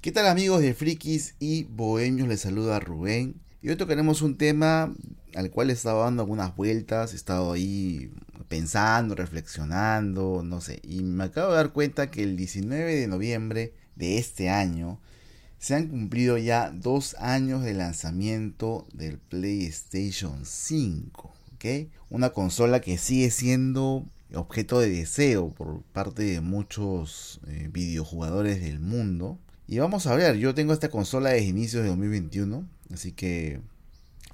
¿Qué tal amigos de Frikis y Bohemios? Les saluda Rubén. Y hoy tocaremos un tema al cual he estado dando algunas vueltas, he estado ahí pensando, reflexionando, no sé. Y me acabo de dar cuenta que el 19 de noviembre de este año se han cumplido ya dos años de lanzamiento del PlayStation 5. ¿ok? Una consola que sigue siendo objeto de deseo por parte de muchos eh, videojugadores del mundo. Y vamos a ver, yo tengo esta consola desde inicios de 2021, así que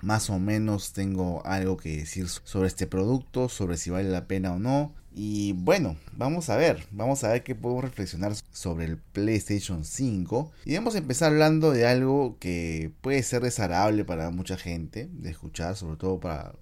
más o menos tengo algo que decir sobre este producto, sobre si vale la pena o no. Y bueno, vamos a ver, vamos a ver qué podemos reflexionar sobre el PlayStation 5. Y vamos a empezar hablando de algo que puede ser desagradable para mucha gente de escuchar, sobre todo para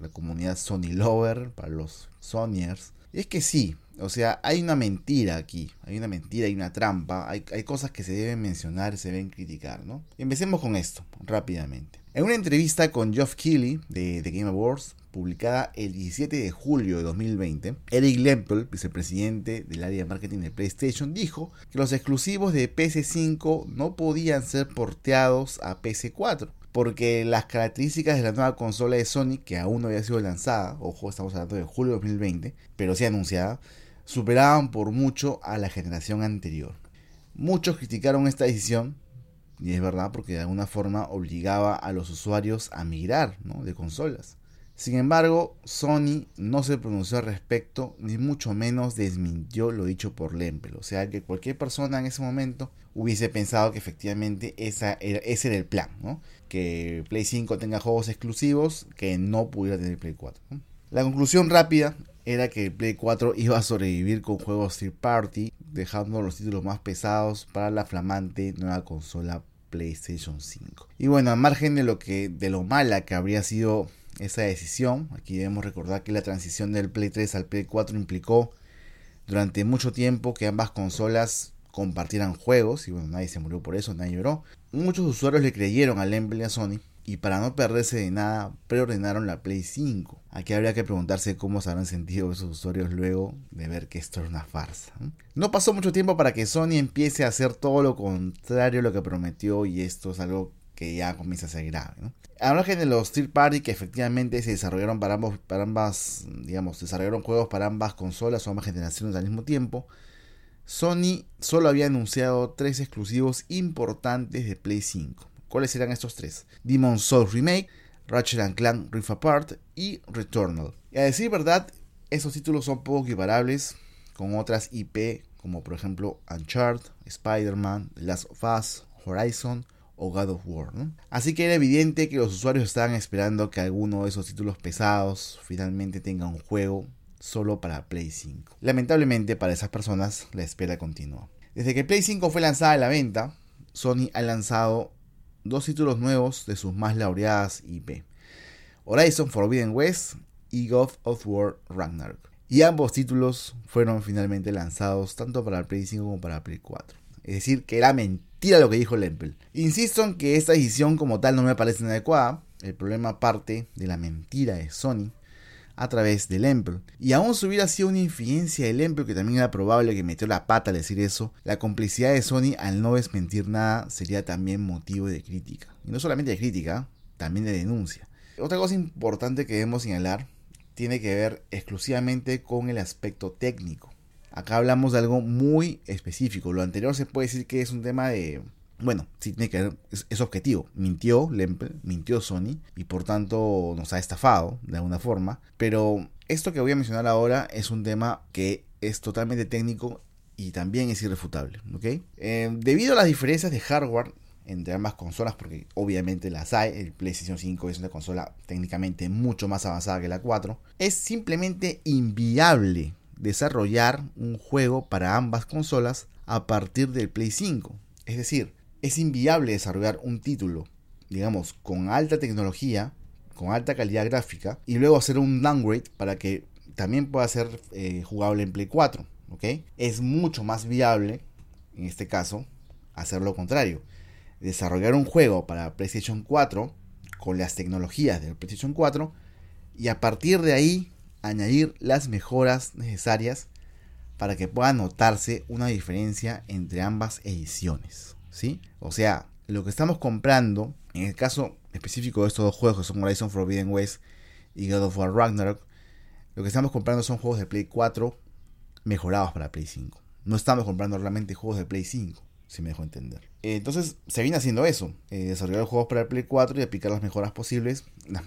la comunidad Sony Lover, para los Sonyers. Y es que sí, o sea, hay una mentira aquí, hay una mentira, hay una trampa, hay, cosas que se deben mencionar, se deben criticar, ¿no? empecemos con esto, rápidamente. En una entrevista con Geoff Keighley de The Game Awards, publicada el 17 de julio de 2020, Eric Lempel, vicepresidente del área de marketing de PlayStation, dijo que los exclusivos de PS5 no podían ser porteados a PS4 porque las características de la nueva consola de Sony, que aún no había sido lanzada, ojo, estamos hablando de julio de 2020, pero sí anunciada, superaban por mucho a la generación anterior. Muchos criticaron esta decisión, y es verdad porque de alguna forma obligaba a los usuarios a migrar de consolas. Sin embargo, Sony no se pronunció al respecto, ni mucho menos desmintió lo dicho por Lempel. O sea que cualquier persona en ese momento hubiese pensado que efectivamente ese era el plan, ¿no? que Play 5 tenga juegos exclusivos que no pudiera tener Play 4. La conclusión rápida era que Play 4 iba a sobrevivir con juegos third party, dejando los títulos más pesados para la flamante nueva consola PlayStation 5. Y bueno, a margen de lo que de lo mala que habría sido esa decisión. Aquí debemos recordar que la transición del Play 3 al Play 4 implicó durante mucho tiempo que ambas consolas compartieran juegos y bueno, nadie se murió por eso, nadie lloró. Muchos usuarios le creyeron al Emblem y a Sony y para no perderse de nada preordenaron la Play 5. Aquí habría que preguntarse cómo se habrán sentido esos usuarios luego de ver que esto es una farsa. No pasó mucho tiempo para que Sony empiece a hacer todo lo contrario a lo que prometió y esto es algo que ya comienza a ser grave. ¿no? Al de los third party que efectivamente se desarrollaron para, ambos, para ambas, digamos, desarrollaron juegos para ambas consolas o ambas generaciones al mismo tiempo, Sony solo había anunciado tres exclusivos importantes de Play 5. ¿Cuáles eran estos tres? Demon Souls Remake, Ratchet Clank Rift Apart y Returnal. Y a decir verdad, estos títulos son poco equiparables con otras IP como por ejemplo Uncharted, Spider-Man, The Last of Us, Horizon o God of War. Así que era evidente que los usuarios estaban esperando que alguno de esos títulos pesados finalmente tenga un juego solo para Play 5. Lamentablemente para esas personas la espera continúa. Desde que Play 5 fue lanzada a la venta, Sony ha lanzado dos títulos nuevos de sus más laureadas IP. Horizon Forbidden West y God of War Ragnarok. Y ambos títulos fueron finalmente lanzados tanto para Play 5 como para Play 4. Es decir, que era mentira lo que dijo Lempel. Insisto en que esta decisión como tal no me parece inadecuada. El problema parte de la mentira de Sony a través del Lempel. Y aún si hubiera sido una infidencia del Lempel, que también era probable que metió la pata al decir eso, la complicidad de Sony al no desmentir nada sería también motivo de crítica. Y no solamente de crítica, también de denuncia. Otra cosa importante que debemos señalar tiene que ver exclusivamente con el aspecto técnico. Acá hablamos de algo muy específico. Lo anterior se puede decir que es un tema de... Bueno, sí tiene que ver, es, objetivo. Mintió Lempel, mintió Sony y por tanto nos ha estafado de alguna forma. Pero esto que voy a mencionar ahora es un tema que es totalmente técnico y también es irrefutable. Eh, debido a las diferencias de hardware entre ambas consolas, porque obviamente las hay, el PlayStation 5 es una consola técnicamente mucho más avanzada que la 4, es simplemente inviable desarrollar un juego para ambas consolas a partir del Play 5. Es decir, es inviable desarrollar un título, digamos, con alta tecnología, con alta calidad gráfica, y luego hacer un downgrade para que también pueda ser eh, jugable en Play 4. ¿ok? Es mucho más viable, en este caso, hacer lo contrario. Desarrollar un juego para PlayStation 4 con las tecnologías del PlayStation 4 y a partir de ahí añadir las mejoras necesarias para que pueda notarse una diferencia entre ambas ediciones. O sea, lo que estamos comprando, en el caso específico de estos dos juegos, que son Horizon Forbidden West y God of War Ragnarok, lo que estamos comprando son juegos de Play 4 mejorados para Play 5. No estamos comprando realmente juegos de Play 5, si me dejo entender. Entonces se viene haciendo eso, eh, desarrollar juegos para Play 4 y aplicar las mejoras posibles,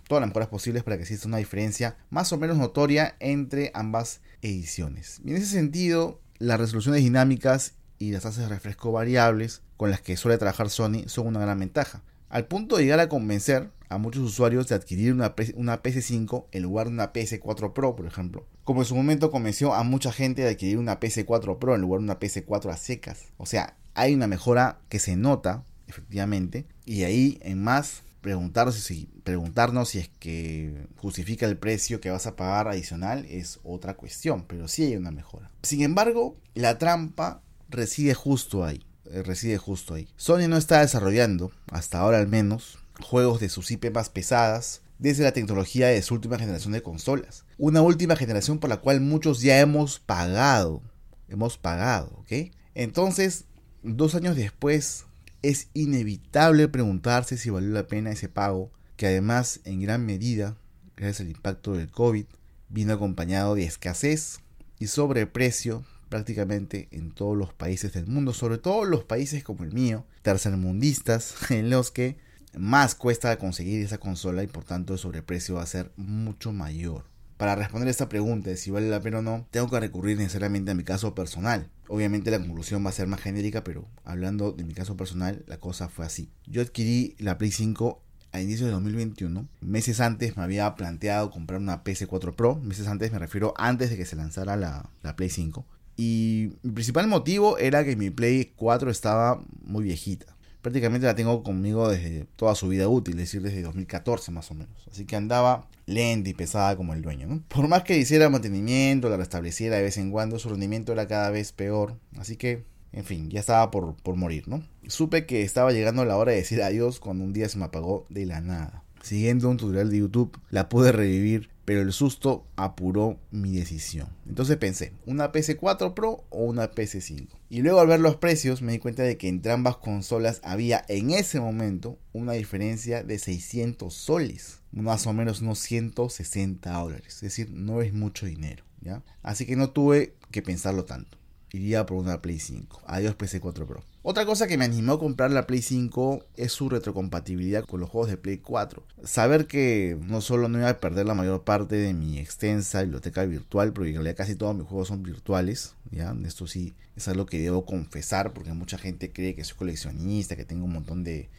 todas las mejoras posibles para que exista una diferencia más o menos notoria entre ambas ediciones. Y en ese sentido, las resoluciones dinámicas y las tasas de refresco variables con las que suele trabajar Sony son una gran ventaja. Al punto de llegar a convencer a muchos usuarios de adquirir una, una PS5 en lugar de una PS4 Pro, por ejemplo. Como en su momento convenció a mucha gente de adquirir una PS4 Pro en lugar de una PS4 a secas. O sea, hay una mejora que se nota, efectivamente, y ahí en más preguntarnos si, preguntarnos si es que justifica el precio que vas a pagar adicional es otra cuestión, pero sí hay una mejora. Sin embargo, la trampa reside justo ahí, eh, reside justo ahí. Sony no está desarrollando, hasta ahora al menos, juegos de sus IP más pesadas desde la tecnología de su última generación de consolas. Una última generación por la cual muchos ya hemos pagado. Hemos pagado, ¿ok? Entonces, dos años después, es inevitable preguntarse si valió la pena ese pago, que además, en gran medida, gracias al impacto del COVID, vino acompañado de escasez y sobreprecio prácticamente en todos los países del mundo, sobre todo los países como el mío, tercermundistas, en los que más cuesta conseguir esa consola y por tanto el sobreprecio va a ser mucho mayor. Para responder esta pregunta de si vale la pena o no, tengo que recurrir necesariamente a mi caso personal. Obviamente la conclusión va a ser más genérica, pero hablando de mi caso personal, la cosa fue así. Yo adquirí la Play 5 a inicios de 2021. Meses antes me había planteado comprar una PS4 Pro. Meses antes me refiero antes de que se lanzara la, la Play 5. Y mi principal motivo era que mi Play 4 estaba muy viejita prácticamente la tengo conmigo desde toda su vida útil, es decir, desde 2014 más o menos. Así que andaba lenta y pesada como el dueño. ¿no? Por más que hiciera mantenimiento, la restableciera de vez en cuando, su rendimiento era cada vez peor. Así que, en fin, ya estaba por, por morir, ¿no? Supe que estaba llegando la hora de decir adiós cuando un día se me apagó de la nada. Siguiendo un tutorial de YouTube, la pude revivir pero el susto apuró mi decisión. Entonces pensé, ¿una PS4 Pro o una PS5? Y luego al ver los precios me di cuenta de que entre ambas consolas había en ese momento una diferencia de 600 soles, más o menos unos 160 dólares, es decir, no es mucho dinero, ¿ya? Así que no tuve que pensarlo tanto iría por una Play 5. Adiós PC4 Pro. Otra cosa que me animó a comprar la Play 5 es su retrocompatibilidad con los juegos de Play 4. Saber que no solo no iba a perder la mayor parte de mi extensa biblioteca virtual, porque en realidad casi todos mis juegos son virtuales, ¿ya? Esto sí es algo que debo confesar, porque mucha gente cree que soy coleccionista, que tengo un montón de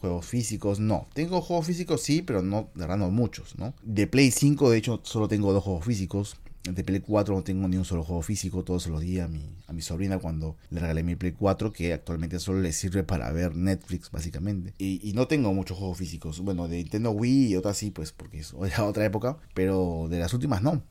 juegos físicos. No, tengo juegos físicos sí, pero no, de verdad no muchos, ¿no? De Play 5 de hecho solo tengo dos juegos físicos de Play 4 no tengo ni un solo juego físico, todos los di a mi, a mi sobrina cuando le regalé mi Play 4, que actualmente solo le sirve para ver Netflix, básicamente. Y, no tengo muchos juegos físicos. Bueno, de Nintendo Wii y otras sí, pues porque es otra época, pero de las últimas no.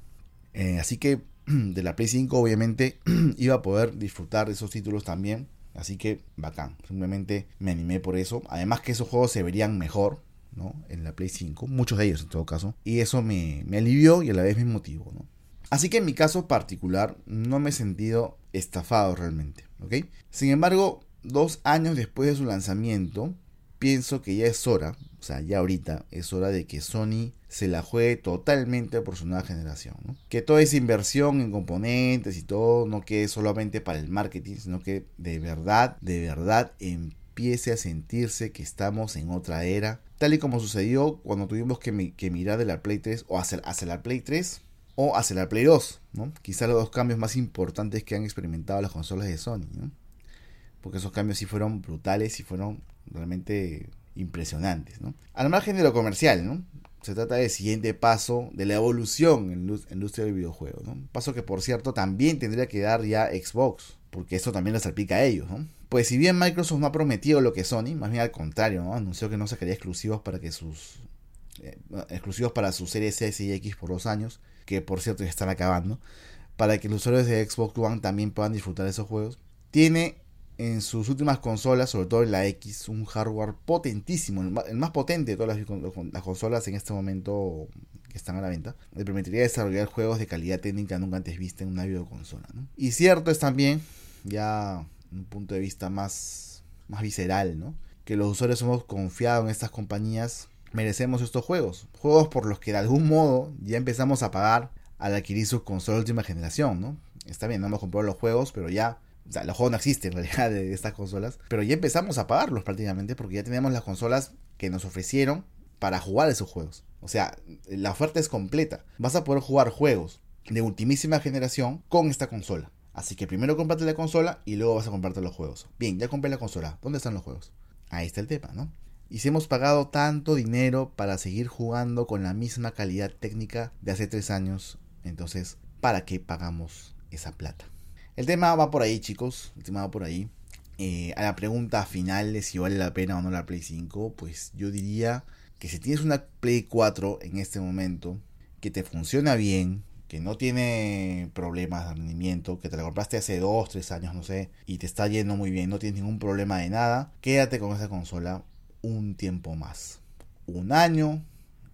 Eh, así que de la Play 5, obviamente, iba a poder disfrutar de esos títulos también. Así que bacán. Simplemente me animé por eso. Además que esos juegos se verían mejor. ¿no? En la Play 5, muchos de ellos en todo caso, y eso me, me alivió y a la vez me motivó, ¿no? Así que en mi caso particular no me he sentido estafado realmente, ¿ok? Sin embargo, dos años después de su lanzamiento, pienso que ya es hora, o sea, ya ahorita es hora de que Sony se la juegue totalmente por su nueva generación. Que toda esa inversión en componentes y todo no quede solamente para el marketing, sino que de verdad, de verdad empiece a sentirse que estamos en otra era. Tal y como sucedió cuando tuvimos que, mirar de la Play 3 o hacer, hacia la Play 3 o hacia la Play 2, ¿no? Quizá los dos cambios más importantes que han experimentado las consolas de Sony, ¿no? Porque esos cambios sí fueron brutales y fueron realmente impresionantes, ¿no? Al margen de lo comercial, ¿no? Se trata del siguiente paso de la evolución en la industria del videojuego, ¿no? Paso que por cierto también tendría que dar ya Xbox, porque eso también les aplica a ellos, ¿no? Pues si bien Microsoft no ha prometido lo que Sony, más bien al contrario, ¿no? anunció que no sacaría exclusivos para que sus eh, exclusivos para sus series S y X por dos años, que por cierto ya están acabando, para que los usuarios de Xbox One también puedan disfrutar de esos juegos. Tiene en sus últimas consolas, sobre todo en la X, un hardware potentísimo, el más, potente de todas las, consolas en este momento que están a la venta, le permitiría desarrollar juegos de calidad técnica nunca antes vista en una videoconsola. Y cierto es también, ya un punto de vista más, más visceral, ¿no? que los usuarios hemos confiado en estas compañías, merecemos estos juegos. Juegos por los que de algún modo ya empezamos a pagar al adquirir sus consolas de última generación, ¿no? Está bien, no hemos comprado los juegos, pero ya o sea, los juegos no existen en realidad de estas consolas. Pero ya empezamos a pagarlos prácticamente porque ya teníamos las consolas que nos ofrecieron para jugar esos juegos. O sea, la oferta es completa. Vas a poder jugar juegos de ultimísima generación con esta consola. Así que primero comprate la consola y luego vas a comprarte los juegos. Bien, ya compré la consola. ¿Dónde están los juegos? Ahí está el tema, ¿no? Y si hemos pagado tanto dinero para seguir jugando con la misma calidad técnica de hace tres años, entonces, ¿para qué pagamos esa plata? El tema va por ahí, chicos. El tema va por ahí. Eh, a la pregunta final de si vale la pena o no la Play 5, pues yo diría que si tienes una Play 4 en este momento, que te funciona bien, que no tiene problemas de rendimiento, que te la compraste hace 2, 3 años, no sé, y te está yendo muy bien, no tienes ningún problema de nada, quédate con esa consola un tiempo más. Un año,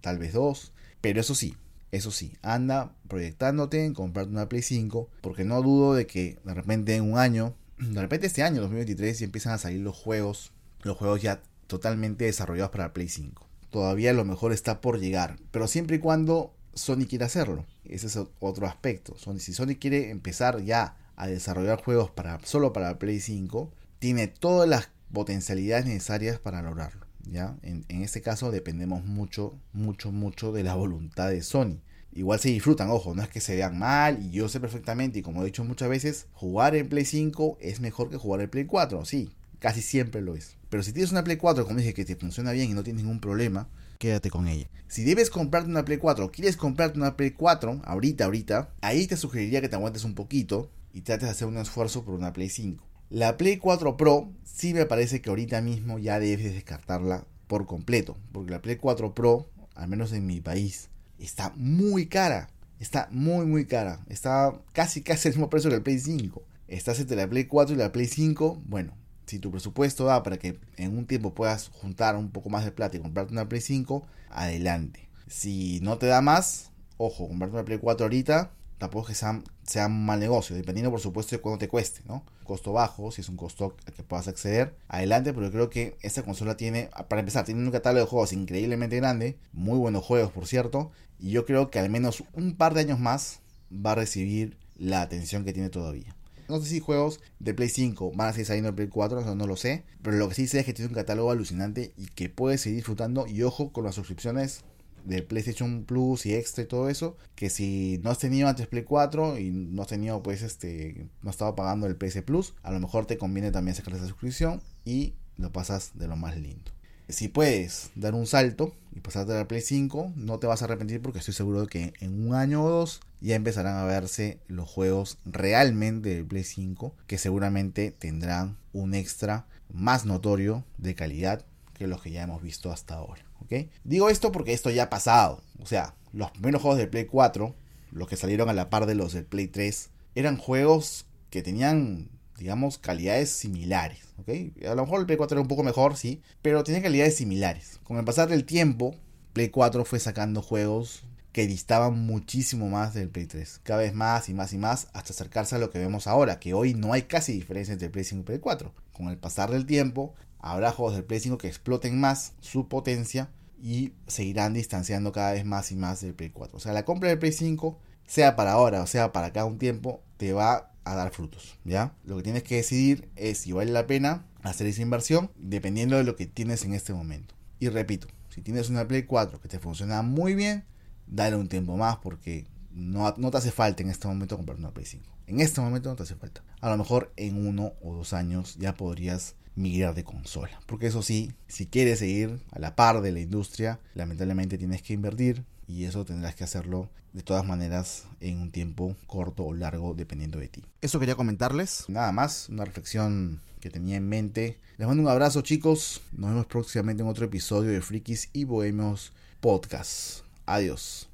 tal vez dos, pero eso sí, eso sí, anda proyectándote en comprarte una Play 5, porque no dudo de que de repente en un año, de repente este año, 2023, ya empiezan a salir los juegos, los juegos ya totalmente desarrollados para Play 5. Todavía lo mejor está por llegar, pero siempre y cuando Sony quiera hacerlo. Ese es otro aspecto. Sony, si Sony quiere empezar ya a desarrollar juegos para, solo para Play 5, tiene todas las potencialidades necesarias para lograrlo. ¿ya? En, este caso dependemos mucho, mucho, mucho de la voluntad de Sony. Igual se disfrutan, ojo, no es que se vean mal y yo sé perfectamente y como he dicho muchas veces, jugar en Play 5 es mejor que jugar en Play 4, sí, casi siempre lo es. Pero si tienes una Play 4, como dije, que te funciona bien y no tienes ningún problema, quédate con ella. Si debes comprarte una Play 4 o quieres comprarte una Play 4, ahorita, ahorita, ahí te sugeriría que te aguantes un poquito y trates de hacer un esfuerzo por una Play 5. La Play 4 Pro sí me parece que ahorita mismo ya debes descartarla por completo, porque la Play 4 Pro, al menos en mi país, está muy cara. Está muy muy cara. Está casi casi el mismo precio que el Play 5. Estás entre la Play 4 y la Play 5. Bueno, si tu presupuesto da para que en un tiempo puedas juntar un poco más de plata y comprarte una Play 5, adelante. Si no te da más, ojo, comprarte una Play 4 ahorita tampoco es que sea, un mal negocio, dependiendo por supuesto de cuánto te cueste, ¿no? Costo bajo, si es un costo al que puedas acceder, adelante, pero creo que esta consola tiene, para empezar, tiene un catálogo de juegos increíblemente grande, muy buenos juegos por cierto, y yo creo que al menos un par de años más va a recibir la atención que tiene todavía. No sé si juegos de Play 5 van a seguir saliendo de Play 4, eso no lo sé. Pero lo que sí sé es que tiene un catálogo alucinante y que puedes seguir disfrutando. Y ojo con las suscripciones de PlayStation Plus y Extra y todo eso, que si no has tenido antes Play 4 y no has tenido pues este, no has estado pagando el PS Plus, a lo mejor te conviene también sacar esa suscripción y lo pasas de lo más lindo. Si puedes dar un salto y pasarte a la Play 5, no te vas a arrepentir porque estoy seguro de que en un año o dos ya empezarán a verse los juegos realmente de Play 5 que seguramente tendrán un extra más notorio de calidad que los que ya hemos visto hasta ahora. Digo esto porque esto ya ha pasado. O sea, los primeros juegos de Play 4, los que salieron a la par de los del Play 3, eran juegos que tenían, digamos, calidades similares. A lo mejor el Play 4 era un poco mejor, sí, pero tenía calidades similares. Con el pasar del tiempo, Play 4 fue sacando juegos que distaban muchísimo más del Play 3. Cada vez más y más y más hasta acercarse a lo que vemos ahora, que hoy no hay casi diferencia entre Play 5 y Play 4. Con el pasar del tiempo, habrá juegos del Play 5 que exploten más su potencia y seguirán distanciando cada vez más y más del Play 4. O sea, la compra del Play 5, sea para ahora o sea para cada un tiempo, te va a dar frutos, ¿ya? Lo que tienes que decidir es si vale la pena hacer esa inversión dependiendo de lo que tienes en este momento. Y repito, si tienes una Play 4 que te funciona muy bien, dale un tiempo más porque no, no te hace falta en este momento comprar una Play 5. En este momento no te hace falta. A lo mejor en uno o dos años ya podrías migrar de consola. Porque eso sí, si quieres seguir a la par de la industria, lamentablemente tienes que invertir y eso tendrás que hacerlo de todas maneras en un tiempo corto o largo dependiendo de ti. Eso quería comentarles. Nada más, una reflexión que tenía en mente. Les mando un abrazo chicos. Nos vemos próximamente en otro episodio de Frikis y Bohemios Podcast. Adiós.